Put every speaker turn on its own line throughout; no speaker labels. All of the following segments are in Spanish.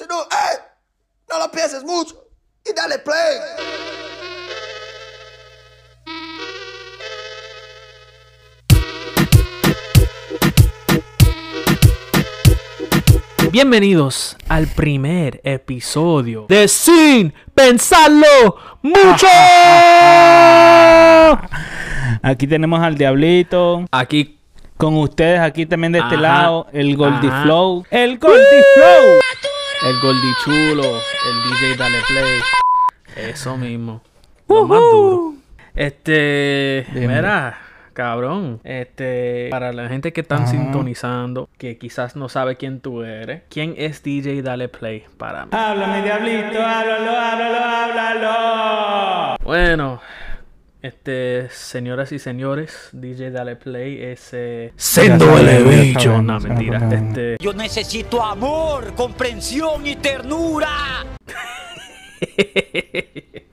¡Eh! No lo pienses mucho. Y dale play.
Bienvenidos al primer episodio de Sin Pensarlo Mucho.
Aquí tenemos al Diablito.
Aquí
Con ustedes, aquí también de este
Ajá.
lado, el Goldie
Ajá.
Flow. ¡El Goldie Flow!
El Goldie Chulo, el DJ Dale Play. Eso mismo. Lo más duro. Este, mira, cabrón. Este, para la gente que están
Ajá.
sintonizando, que quizás no sabe quién tú eres, ¿quién es DJ Dale Play para mí?
Háblame, Diablito, háblalo, háblalo, háblalo.
Bueno, este, señoras y señores, DJ Dale Play es eh, Sendo Elevation. No, mentira.
sabemos.
Este,
Yo necesito amor, comprensión y ternura.
eh,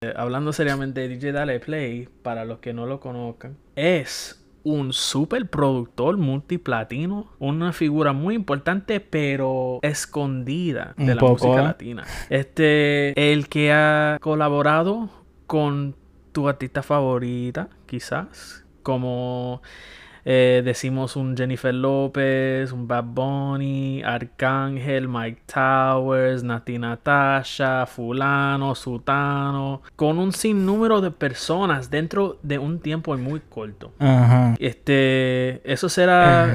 hablando seriamente, DJ Dale Play, para los que no lo conozcan, es un super productor multiplatino, una figura muy importante pero escondida de
Un
la
poco,
música
¿eh?
latina. Este, el que ha colaborado con tu artista favorita, quizás, como eh, decimos un Jennifer López, un Bad Bunny, Arcángel, Mike Towers, Nati Natasha, Fulano, Sutano, con un sinnúmero de personas dentro de un tiempo muy corto. Este, eso será,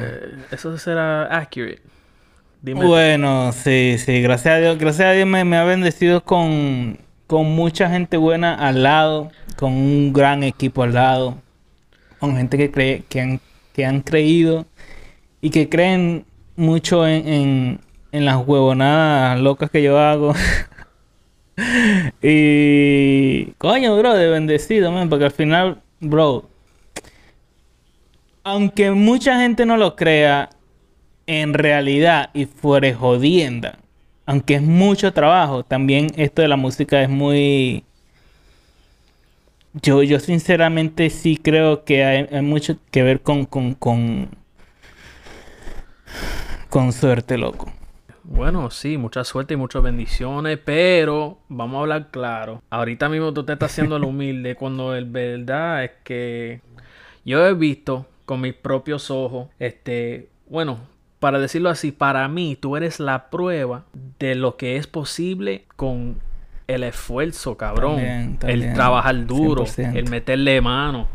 eso será accurate. Dime.
Bueno, sí, sí, gracias a Dios, gracias a Dios me, me ha bendecido con, con mucha gente buena al lado, con un gran equipo al lado, con gente que cree, que han, que han creído y que creen mucho en, en, en las huevonadas locas que yo hago. y coño, bro, de bendecido, man, porque al final, bro, aunque mucha gente no lo crea, en realidad y fuera jodienda, aunque es mucho trabajo, también esto de la música es muy... Yo, yo sinceramente sí creo que hay, hay mucho que ver con, con, con, con suerte, loco.
Bueno, sí, mucha suerte y muchas bendiciones, pero vamos a hablar claro. Ahorita mismo tú te estás haciendo el humilde cuando el verdad es que yo he visto con mis propios ojos, este, bueno, para decirlo así, para mí tú eres la prueba de lo que es posible con el esfuerzo, cabrón.
También, también,
el trabajar duro,
100%.
el meterle mano.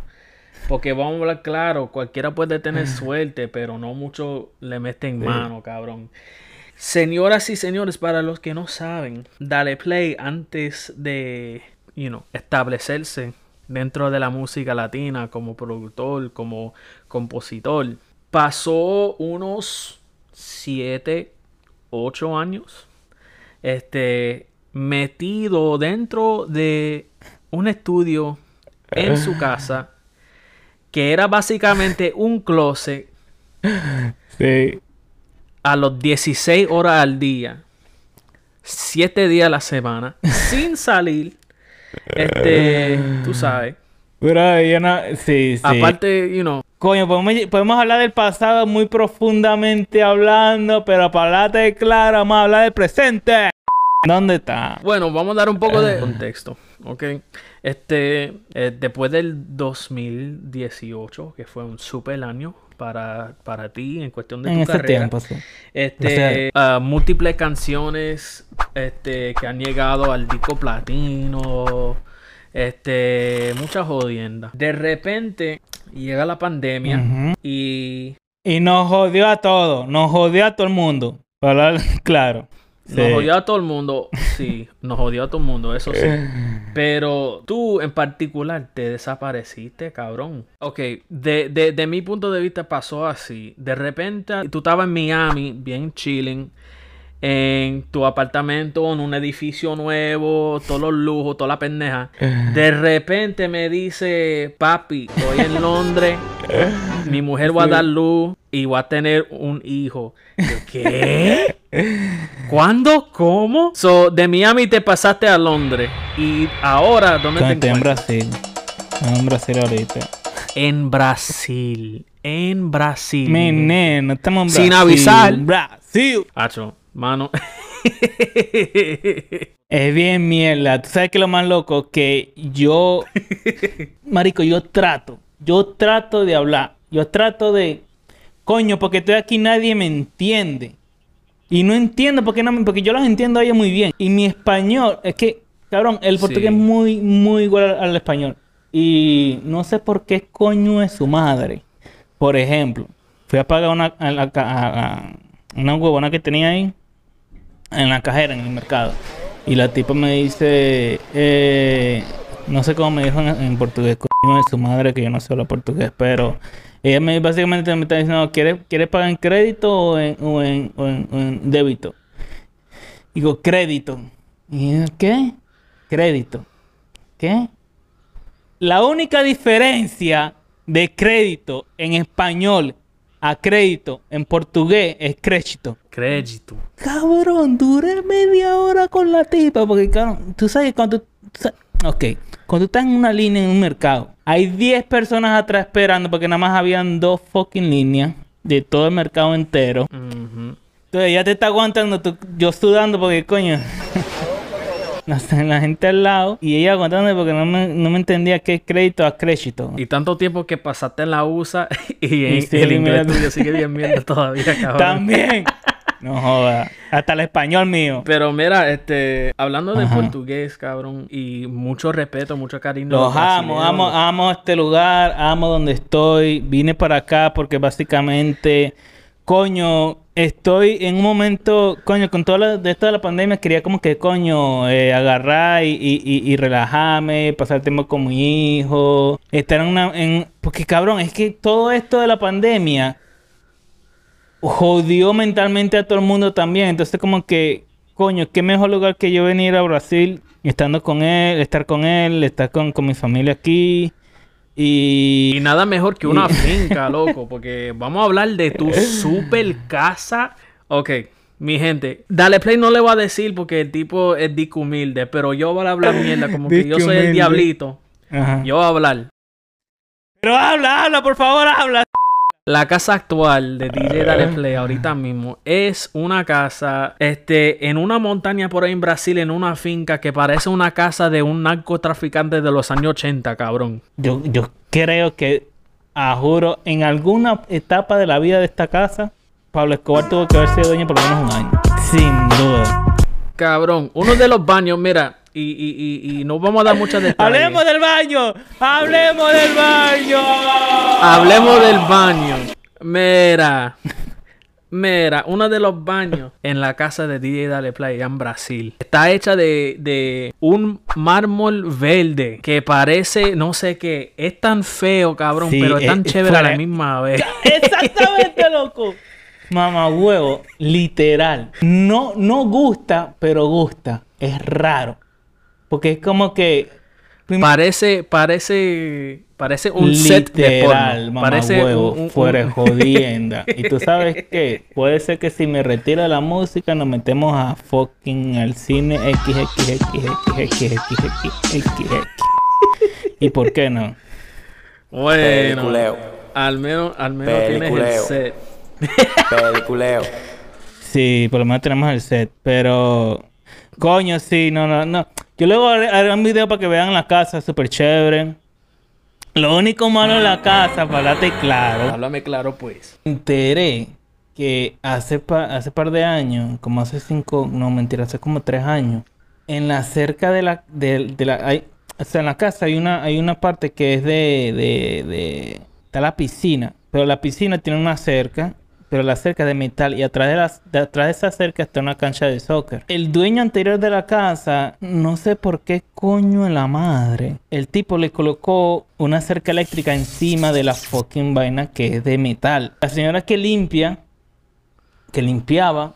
Porque vamos a hablar claro, cualquiera puede tener suerte, pero no mucho le meten mano, cabrón. Señoras y señores, para los que no saben, Dale Play antes de, you know, establecerse dentro de la música latina como productor, como compositor, pasó unos 7, 8 años este metido dentro de un estudio en su casa que era básicamente un closet
Sí.
a los 16 horas al día, 7 días a la semana, sin salir. Este, tú sabes.
Pero. Sí, sí.
Aparte, you know,
Coño, podemos, podemos hablar del pasado muy profundamente hablando, pero para hablar de claro, vamos a hablar del presente. ¿Dónde está?
bueno, vamos a dar un poco de contexto, ¿ok? Este, eh, después del 2018, que fue un super año para, para ti en cuestión de
En
tu
ese
carrera.
tiempo, sí.
Este, ah, múltiples canciones este, que han llegado al disco platino. Este, muchas jodiendas. De repente llega la pandemia y
Y nos jodió a todos, nos jodió a todo el mundo. Para claro.
nos jodió a todo el mundo. Sí, nos jodió a todo el mundo, eso sí. Pero tú en particular te desapareciste, cabrón. Ok, de, de, de mi punto de vista pasó así. De repente tú estabas en Miami, bien chilling. En tu apartamento, en un edificio nuevo, todos los lujos, toda la pendeja. De repente me dice, papi, estoy en Londres, mi mujer va a dar luz y va a tener un hijo. Yo, ¿Qué? ¿Cuándo? ¿Cómo? So, de Miami te pasaste a Londres. Y ahora, ¿dónde te
Estoy en
encuentras?
Brasil. En Brasil ahorita.
En Brasil. En Brasil.
Mi nene, no estamos en
Sin
Brasil.
avisar.
Brasil.
Acho, Mano.
Es bien mierda. ¿Tú sabes qué es lo más loco? Que yo, marico, yo trato, yo trato de hablar, yo trato de, coño, porque estoy aquí nadie me entiende. Y no entiendo porque no, me- porque yo los entiendo a ellos muy bien. Y mi español, es que, cabrón, el portugués
Sí.
es muy, muy igual al, español. Y no sé por qué coño es su madre. Por ejemplo, fui a pagar una, a la ca- a- a- una huevona que tenía ahí en la cajera, en el mercado. Y la tipa me dice, eh, no sé cómo me dijo en, en portugués, coño de su madre, que yo no sé hablar portugués, pero ella me básicamente me está diciendo, ¿quieres, ¿quieres pagar en crédito o en, o en, o en- o en débito? Digo, crédito. Y ¿qué? Crédito. ¿Qué? La única diferencia de crédito en español a crédito en portugués es crédito.
Crédito.
Cabrón, duré media hora con la tipa. Porque, cabrón, tú sabes cuando. tú Ok, cuando tú estás en una línea en un mercado, hay 10 personas atrás esperando porque nada más habían dos fucking líneas de todo el mercado entero. Entonces ya te está aguantando, tú- yo sudando porque, coño. la gente al lado y ella aguantando porque no me, no me entendía qué es crédito a crédito.
Y tanto tiempo que pasaste en la USA y, en-
sí,
el inglés tuyo sigue bien mierda todavía, cabrón.
También. No joda. Hasta el español mío.
Pero mira, este, hablando de
Ajá.
portugués, cabrón, y mucho respeto, mucho cariño.
Los amo, amo, amo este lugar, amo donde estoy. Vine para acá porque básicamente, coño, estoy en un momento, coño, con todo la- de esto de la pandemia, quería como que, coño, eh, agarrar y, y, y- y relajarme, pasar tiempo con mi hijo, estar en una... En, porque cabrón, es que todo esto de la pandemia jodió mentalmente a todo el mundo también. Entonces, como que, coño, qué mejor lugar que yo venir a Brasil, estando con él, estar con él, estar con, con mi familia aquí.
Y
Y.
nada mejor que una finca, loco, porque vamos a hablar de tu super casa. Ok, mi gente, dale play no le voy a decir porque el tipo es disco humilde, pero yo voy a hablar mierda, como que yo soy el diablito.
Ajá.
Yo voy a hablar.
Pero habla, habla, por favor, habla.
La casa actual de DJ Dale Play ahorita mismo es una casa este, en una montaña por ahí en Brasil, en una finca que parece una casa de un narcotraficante de los años 80, cabrón.
Yo, yo creo que, a juro, en alguna etapa de la vida de esta casa, Pablo Escobar tuvo que haber sido dueño por lo menos un año. Sin duda.
Cabrón, uno de los baños, mira, y, y, y, y no vamos a dar muchas detalles.
¡Hablemos del baño! ¡Hablemos del baño!
Hablemos del baño. Mira. Mira, uno de los baños en la casa de DJ Dale Play en Brasil está hecha de, de un mármol verde que parece, no sé qué, es tan feo, cabrón,
Sí,
pero es tan
es-
chévere a la misma vez.
Exactamente, loco. Mamá huevo, literal. No, no gusta, pero gusta. Es raro. Porque es como que.
Parece, parece, parece un set de
literal,
porno.
mamá
Parece
huevo,
un- un-
fuera
un-
jodienda. y tú sabes qué, puede ser que si me retira la música nos metemos a fucking al cine XXXXXXXXX. ¿Y por qué no?
Bueno,
Peliculeo.
al menos, al menos tienes el
Peliculeo.
set.
Peliculeo.
Sí, por lo menos tenemos el set, pero coño, sí, no, no, no. Yo luego haré, un video para que vean la casa, súper chévere. Lo único malo de la casa, para darte claro,
Háblame claro, pues.
me enteré que hace, pa- hace par de años, como hace cinco, no mentira, hace como tres años, en la cerca de la, de, de la, hay, o sea, en la casa hay una, hay una parte que es de, de, de, está la piscina, pero la piscina tiene una cerca, pero la cerca de metal y atrás de, de esa cerca está una cancha de soccer. El dueño anterior de la casa, no sé por qué coño en la madre, el tipo le colocó una cerca eléctrica encima de la fucking vaina que es de metal. La señora que limpia, que limpiaba,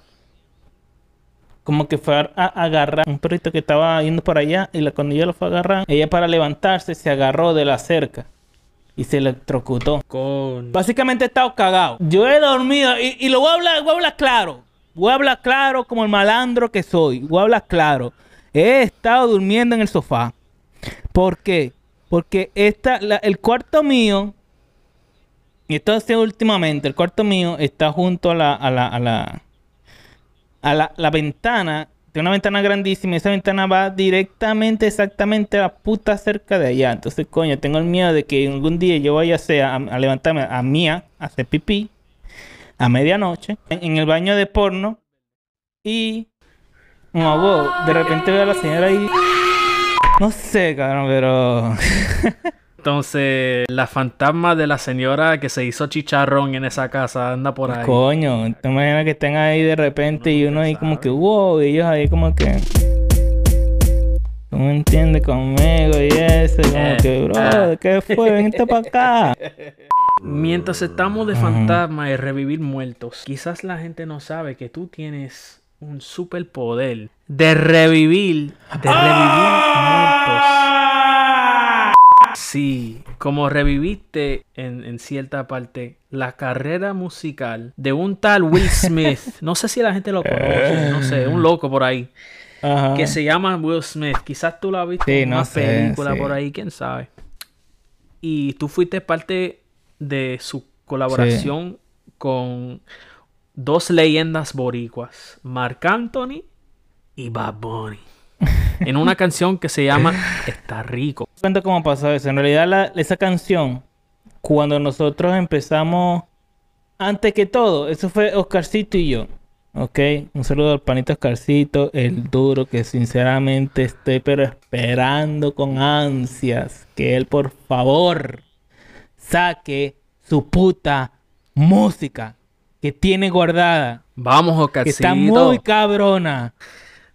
como que fue a, a agarrar un perrito que estaba yendo por allá y la, cuando ella lo fue a agarrar, ella para levantarse se agarró de la cerca y se electrocutó.
Con...
Básicamente he estado cagado. Yo he dormido y, y lo voy a hablar, voy a hablar claro. Voy a hablar claro como el malandro que soy. Voy a hablar claro. He estado durmiendo en el sofá. ¿Por qué? Porque esta, la- el cuarto mío, y esto ha sido últimamente, el cuarto mío está junto a la, a la, a la, a la, la ventana, tiene una ventana grandísima, y esa ventana va directamente, exactamente a la puta cerca de allá. Entonces, coño, tengo el miedo de que algún día yo vaya a, a, levantarme a mía, a hacer pipí, a medianoche, en, en el baño de porno, y... No, wow, de repente veo a la señora ahí... No sé, cabrón, pero...
Entonces, la fantasma de la señora que se hizo chicharrón en esa casa anda por ahí.
Coño, te imaginas que estén ahí de repente y uno ahí como que, wow, y ellos ahí como que... ¿Tú me entiendes conmigo y eso? Como
Eh,
que, bro, ¿qué fue? Vente para acá.
Mientras estamos de fantasma y revivir muertos, quizás la gente no sabe que tú tienes un superpoder de revivir, de revivir muertos. Sí, como reviviste en, en cierta parte la carrera musical de un tal Will Smith. No sé si la gente lo conoce, no sé, un loco por ahí.
Ajá.
Que se llama Will Smith. Quizás tú lo has visto
Sí,
en
no
una
sé,
película
sí.
por ahí, quién sabe. Y tú fuiste parte de su colaboración con dos leyendas boricuas, Marc Anthony y Bad Bunny. En una canción que se llama Está rico.
cuenta cómo pasó eso. En realidad, la- esa canción, cuando nosotros empezamos, antes que todo, eso fue Oscarcito y yo. ¿Ok? Un saludo al panito Oscarcito, el duro, que sinceramente estoy pero esperando con ansias que él, por favor, saque su puta música que tiene guardada.
Vamos,
Que
Oscarcito.
está muy cabrona.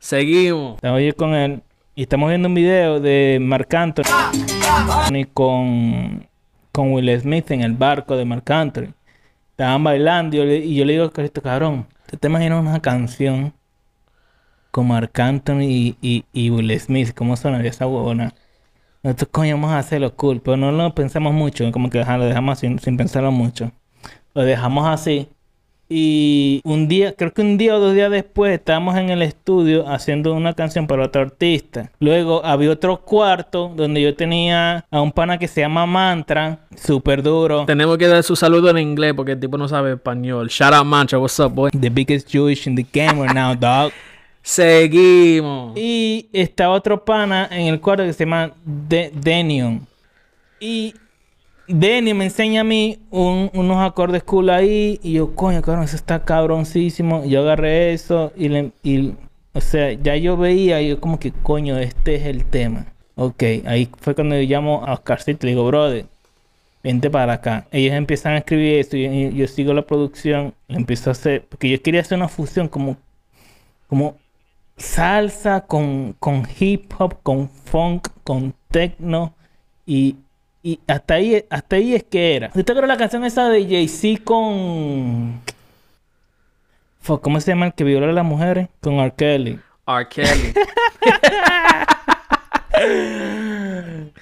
Seguimos.
Estamos yo con él y estamos viendo un video de Marc Anthony con, con Will Smith en el barco de Marc Anthony. Estaban bailando y yo le, y yo le digo, Carito, cabrón, ¿tú te imaginas una canción con Marc Anthony y, y, y Will Smith? ¿Cómo sonaría esa huevona? Nosotros coño vamos a hacerlo cool, pero no lo pensamos mucho, como que ajá, lo dejamos sin, sin pensarlo mucho. Lo dejamos así. Y un día, creo que un día o dos días después, estábamos en el estudio haciendo una canción para otro artista. Luego había otro cuarto donde yo tenía a un pana que se llama Mantra, súper duro.
Tenemos que dar su saludo en inglés porque el tipo no sabe español. Shout out Mancha, what's up, boy?
The biggest Jewish in the game right now, dog.
Seguimos.
Y estaba otro pana en el cuarto que se llama De- Denion. Y Denion me enseña a mí un- unos acordes cool ahí. Y yo, coño, cabrón, eso está cabroncísimo. Yo agarré eso y, le, y, o sea, ya yo veía, yo como que, coño, este es el tema. Ok, ahí fue cuando yo llamo a Oscarcito y le digo, brother, vente para acá. Ellos empiezan a escribir esto yo, yo sigo la producción. Le empiezo a hacer, porque yo quería hacer una fusión como, como salsa con, con hip hop, con funk, con techno y, y hasta ahí hasta ahí es que era. ¿Usted acuerda la canción esa de Jay-Z con ¿cómo se llama el que violó a las mujeres? Con R. Kelly.
R. Kelly.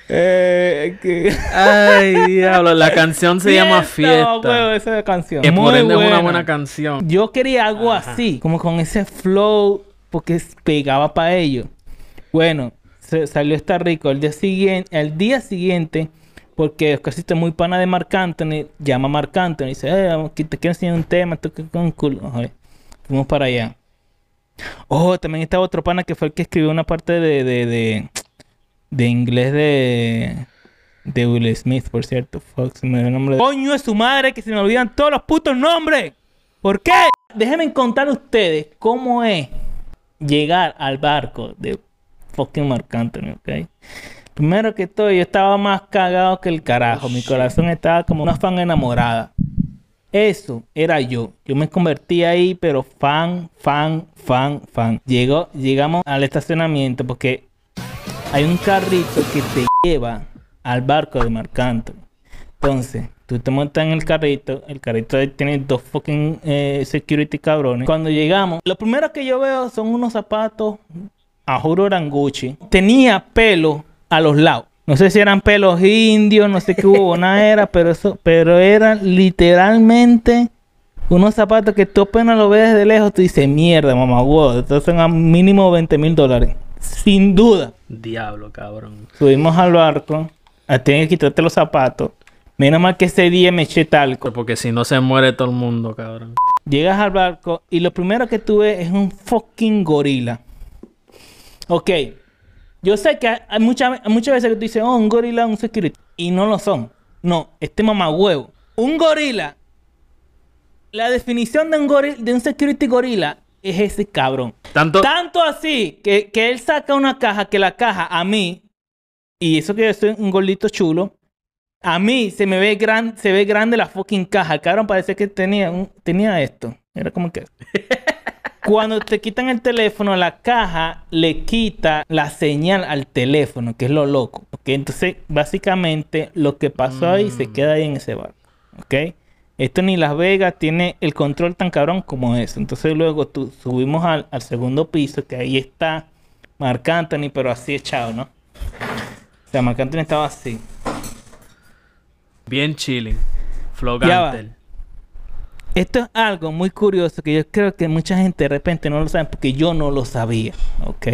Eh, que...
Ay, diablo. La canción se llama Fiesta.
huevo, esa canción.
por
Muy
ende es una
buena.
buena canción.
Yo quería algo así, como con ese flow, porque pegaba para ellos. Bueno, se- salió esta rico. El día siguiente, el día siguiente, porque es muy pana de Marc Anthony, llama a Marc Anthony y dice, eh, te quiero enseñar un tema, toca con culo. Fuimos para allá. Oh, también estaba otro pana que fue el que escribió una parte de, de, de, de inglés de, de Will Smith, por cierto. Fuck, se me dio el nombre. de- Coño es su madre que se me olvidan todos los putos nombres. ¿Por qué? Déjenme contar a ustedes cómo es llegar al barco de fucking Marc Anthony, ¿ok? Primero que todo, yo estaba más cagado que el carajo. Mi corazón estaba como una fan enamorada. Eso era yo. Yo me convertí ahí, pero fan, fan, fan, fan. Llegó, llegamos al estacionamiento porque hay un carrito que te lleva al barco de Marc Anthony. Entonces, tú te montas en el carrito, el carrito tiene dos fucking eh, security cabrones. Cuando llegamos, lo primero que yo veo son unos zapatos a juro Gucci. Tenía pelo a los lados. No sé si eran pelos indios, no sé qué hubo, nada era, pero eso, pero eran literalmente unos zapatos que tú apenas lo ves desde lejos, tú dices, mierda, mamá, wow, estos son a mínimo 20 mil dólares. Sin duda.
Diablo, cabrón.
Subimos al barco, a tener que quitarte los zapatos. Menos mal que ese día me eché talco.
Porque si no se muere todo el mundo, cabrón.
Llegas al barco y lo primero que tú ves es un fucking gorila. Ok. Yo sé que hay muchas, muchas veces que tú dices, oh, un gorila, un security. Y no lo son. No, este mamagüevo. Un gorila. La definición de un, gorila, de un security gorila es ese cabrón.
Tanto,
Tanto así que, que él saca una caja que la caja a mí, y eso que yo soy un gordito chulo, a mí se me ve gran, se ve grande la fucking caja. El cabrón parece que tenía, un- tenía esto. Era como que. Cuando te quitan el teléfono, la caja le quita la señal al teléfono, que es lo loco. ¿ok? Entonces, básicamente, lo que pasó ahí se queda ahí en ese barco. ¿Ok? Esto ni Las Vegas tiene el control tan cabrón como eso. Entonces, luego tú, subimos al, al segundo piso, que ahí está Marc Anthony, pero así echado, ¿no? O sea, Marc Anthony estaba así.
bien chilling. Flow
Ya va.
Gantel.
Esto es algo muy curioso que yo creo que mucha gente de repente no lo sabe porque yo no lo sabía, ¿ok?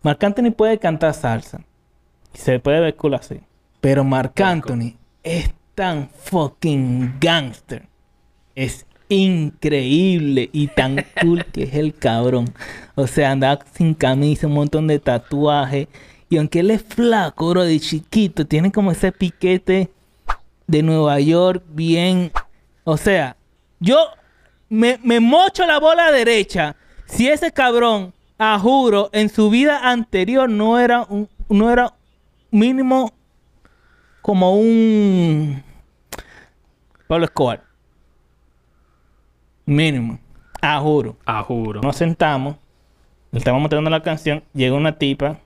Marc Anthony puede cantar salsa y se puede ver cool así, pero Marc Anthony es tan fucking gangster, es increíble y tan cool que es el cabrón. O sea, anda sin camisa, un montón de tatuajes y aunque él es flaco, bro, de chiquito, tiene como ese piquete de Nueva York bien, o sea, yo me, me mocho la bola derecha. Si ese cabrón, a juro, en su vida anterior no era un, no era mínimo como un Pablo Escobar. Mínimo. A juro.
Ah, juro.
Nos sentamos, le estábamos mostrando la canción, llega una tipa,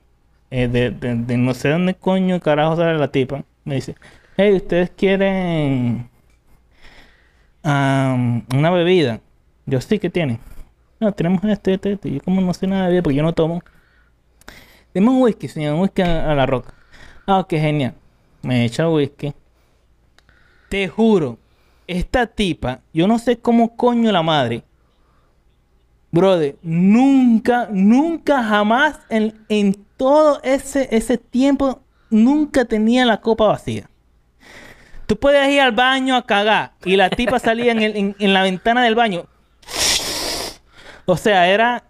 eh, de, de- de no sé dónde coño carajo sale la tipa, me dice, hey, ¿ustedes quieren am, una bebida? Yo sí que tienen. No, tenemos este, este, este. Yo como no sé nada de bebida porque yo no tomo. Deme un whisky, señor, whisky a, a la roca. Ah, ok, genial. Me echa whisky. Te juro, esta tipa, yo no sé cómo coño la madre, Brother, nunca, nunca, jamás en, en todo ese, ese tiempo, nunca tenía la copa vacía. Tú puedes ir al baño a cagar y la tipa salía en, el- en- en la ventana del baño. O sea, era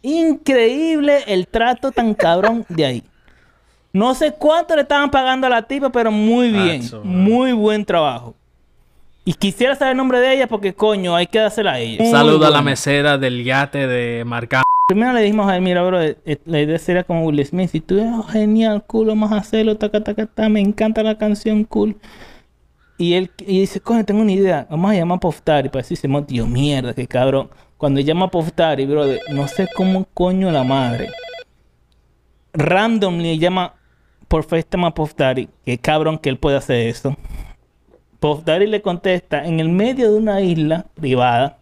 increíble el trato tan cabrón de ahí. No sé cuánto le estaban pagando a la tipa, pero muy bien. Muy buen trabajo. Y quisiera saber el nombre de ella porque, coño, hay que dársela a ella.
Saludo a la mesera del yate de Marc
Primero le dijimos a él, mira, bro, eh, eh, la idea sería como Will Smith. Si tú eres genial, cool, vamos a hacerlo, taca, taca, ta, me encanta la canción, cool. Y él y dice, coño, tengo una idea, vamos a llamar a Daddy para decirse, tío, mierda, qué cabrón. Cuando llama a Puff Daddy, bro, no sé cómo coño la madre. Randomly llama por FaceTime a Daddy, qué cabrón que él puede hacer eso. Daddy le contesta en el medio de una isla privada,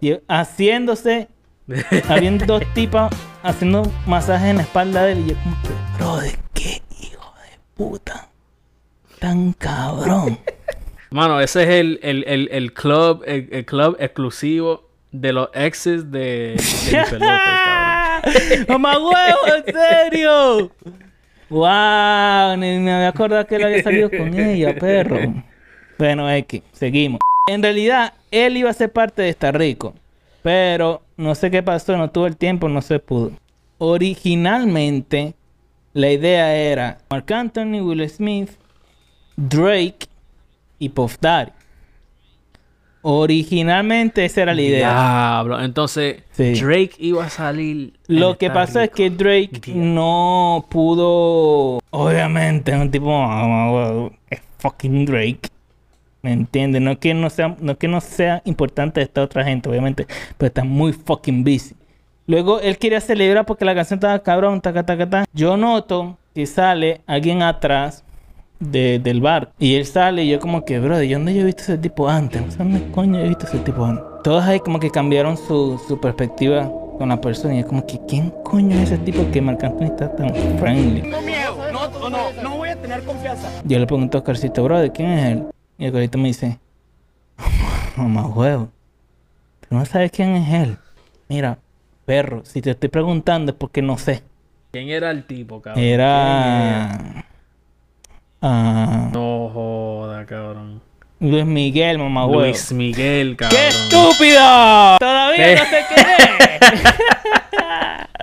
y haciéndose habían dos tipas haciendo masajes en la espalda de él y yo como que, brother, qué hijo de puta. Tan cabrón.
Mano, ese es el, el, el, el club, el, club exclusivo de los exes de Jennifer López.
¡Mamá huevo, en serio! ¡Wow! Ni me había acordado que él había salido con ella, perro. Bueno, X, seguimos. En realidad, él iba a ser parte de Estar Rico. Pero no sé qué pasó, no tuvo el tiempo, no se pudo. Originalmente, la idea era Mark Anthony, Will Smith, Drake y Puff Daddy. Originalmente esa era la idea.
Diablo. Entonces,
Sí.
Drake iba a salir.
Lo que pasa es que Drake
Diablo.
no pudo. Obviamente, es un tipo. ah, Es fucking Drake. ¿Me entiendes? No es que no sea, no es que no sea importante esta otra gente, obviamente. Pero está muy fucking busy. Luego él quería celebrar porque la canción estaba cabrón, taca, taca, taca. Yo noto que sale alguien atrás de- del bar. Y él sale y yo como que, bro, ¿de dónde yo he visto ese tipo antes? No sé dónde coño he visto ese tipo antes. Todos ahí como que cambiaron su, su perspectiva con la persona. Y es como que, ¿quién coño es ese tipo que Marc Anthony está tan friendly?
No miedo, no, no, no voy a tener confianza.
Yo le pregunto a Oscarcito, bro, ¿de quién es él? Y el Oscarcito me dice, mamá huevo, tú no sabes quién es él. Mira, perro, si te estoy preguntando es porque no sé.
¿Quién era el tipo, cabrón? ¿Quién
Era... Ah,
No joda, cabrón.
Luis Miguel, mamá huevo.
Luis Miguel, cabrón.
¡Qué estúpido! Todavía no sé qué.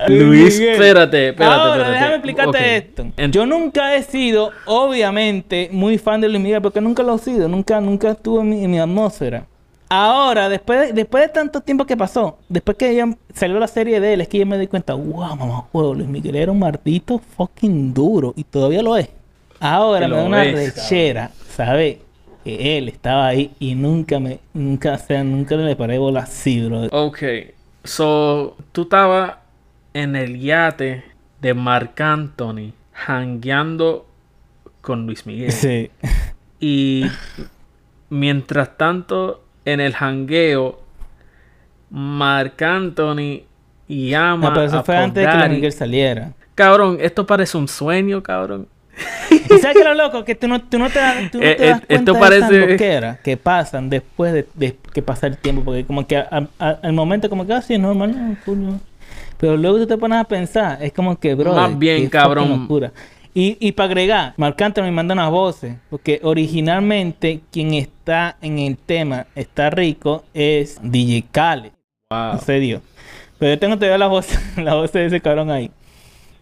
Luis, espérate, espérate,
Ahora,
espérate.
déjame explicarte esto. Yo nunca he sido, obviamente, muy fan de Luis Miguel, porque nunca lo he sido, nunca, nunca estuvo en mi, en mi atmósfera. Ahora, después de, después de tanto tiempo que pasó, después que ya salió la serie de él, es que yo me di cuenta, wow, mamá, juego, Luis Miguel era un maldito fucking duro, y todavía lo es. Ahora me da una rechera, ¿sabes? Que él estaba ahí y nunca me, nunca, o sea, nunca le paré bola así, bro.
Ok, so tú estabas en el yate de Marc Anthony, hangueando con Luis Miguel.
Sí.
Y mientras tanto, en el hangueo, Marc Anthony llama
No, pero eso
a
fue antes de que Luis. Miguel saliera.
Cabrón, esto parece un sueño, cabrón.
¿Y sabes qué lo loco? Que tú no, tú no te, das- tú no
Eh,
te das
eh,
cuenta
esto
de
parece-
esas loqueras que pasan después de, de que pasa el tiempo. Porque como que a- a- al momento como que así es normal, no, coño. Pero luego tú te pones a pensar, es como que, bro,
Más bien, cabrón.
Y, y para agregar, Marc me manda unas voces, porque originalmente quien está en el tema, está rico, es DJ Khaled.
Wow.
En serio. Pero yo tengo todavía la voz, la voz de ese cabrón ahí.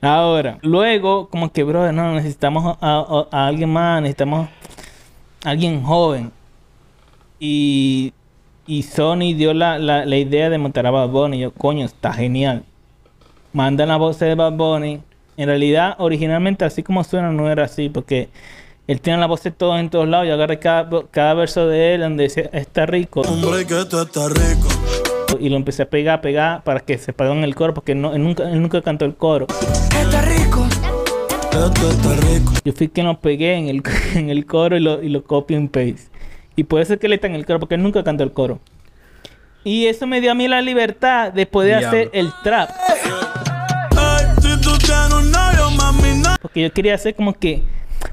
Ahora, luego, como que, bro, no, necesitamos a, alguien más, necesitamos a alguien joven. Y, Sony dio la, idea de montar a Bad Bunny. Yo, coño, está genial. Mandan la voz de Bad Bunny. En realidad, originalmente, así como suena, no era así, porque él tiene la voz de todos en todos lados. Yo agarré cada, verso de él donde decía, está rico
Hombre, que tú estás rico.
Y lo empecé a pegar, a pegar para que se pegara en el coro, porque no, él, nunca, él nunca cantó el coro.
Rico. Rico.
Yo fui quien lo pegué en el, en el coro y lo, y lo copy and paste. Y puede ser que él está en el coro, porque él nunca cantó el coro. Y eso me dio a mí la libertad de poder
Diablo.
hacer el trap. Porque yo quería hacer como que.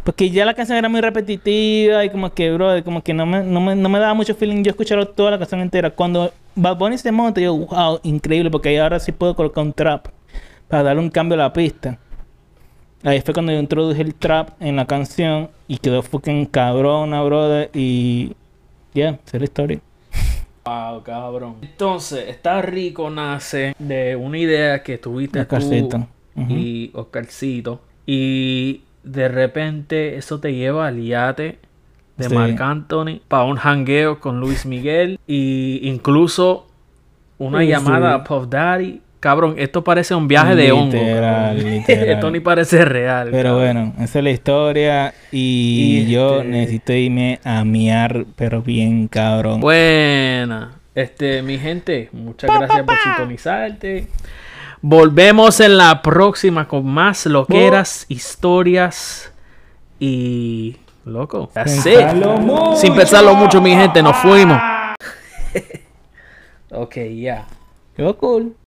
Porque ya la canción era muy repetitiva y como que, bro, como que no me, no me, no me daba mucho feeling yo escucharlo toda la canción entera. Cuando Bad Bunny se monta, yo, wow, increíble, porque ahí ahora sí puedo colocar un trap para darle un cambio a la pista. Ahí fue cuando yo introduje el trap en la canción y quedó fucking cabrona, brother. Y ya, esa es la historia.
Wow, cabrón. Entonces, está rico nace de una idea que tuviste
Oscarcito.
tú
Ujú.
y Oscarcito. Y de repente eso te lleva al yate de
Sí.
Marc Anthony para un hangueo con Luis Miguel y incluso una
Sí,
llamada
sí.
a Puff Daddy. Cabrón, esto parece un viaje de hongo.
Literal,
esto ni parece real.
Pero
cabrón.
bueno, esa es la historia. Y,
Y
yo
este-
necesito irme a miar, pero bien cabrón.
Buena. Este, mi gente, muchas gracias por sintonizarte. Volvemos en la próxima con más loqueras, historias y. Loco.
Mucho.
Sin pensarlo mucho, mi gente, nos fuimos. ok, ya.
Quedó cool.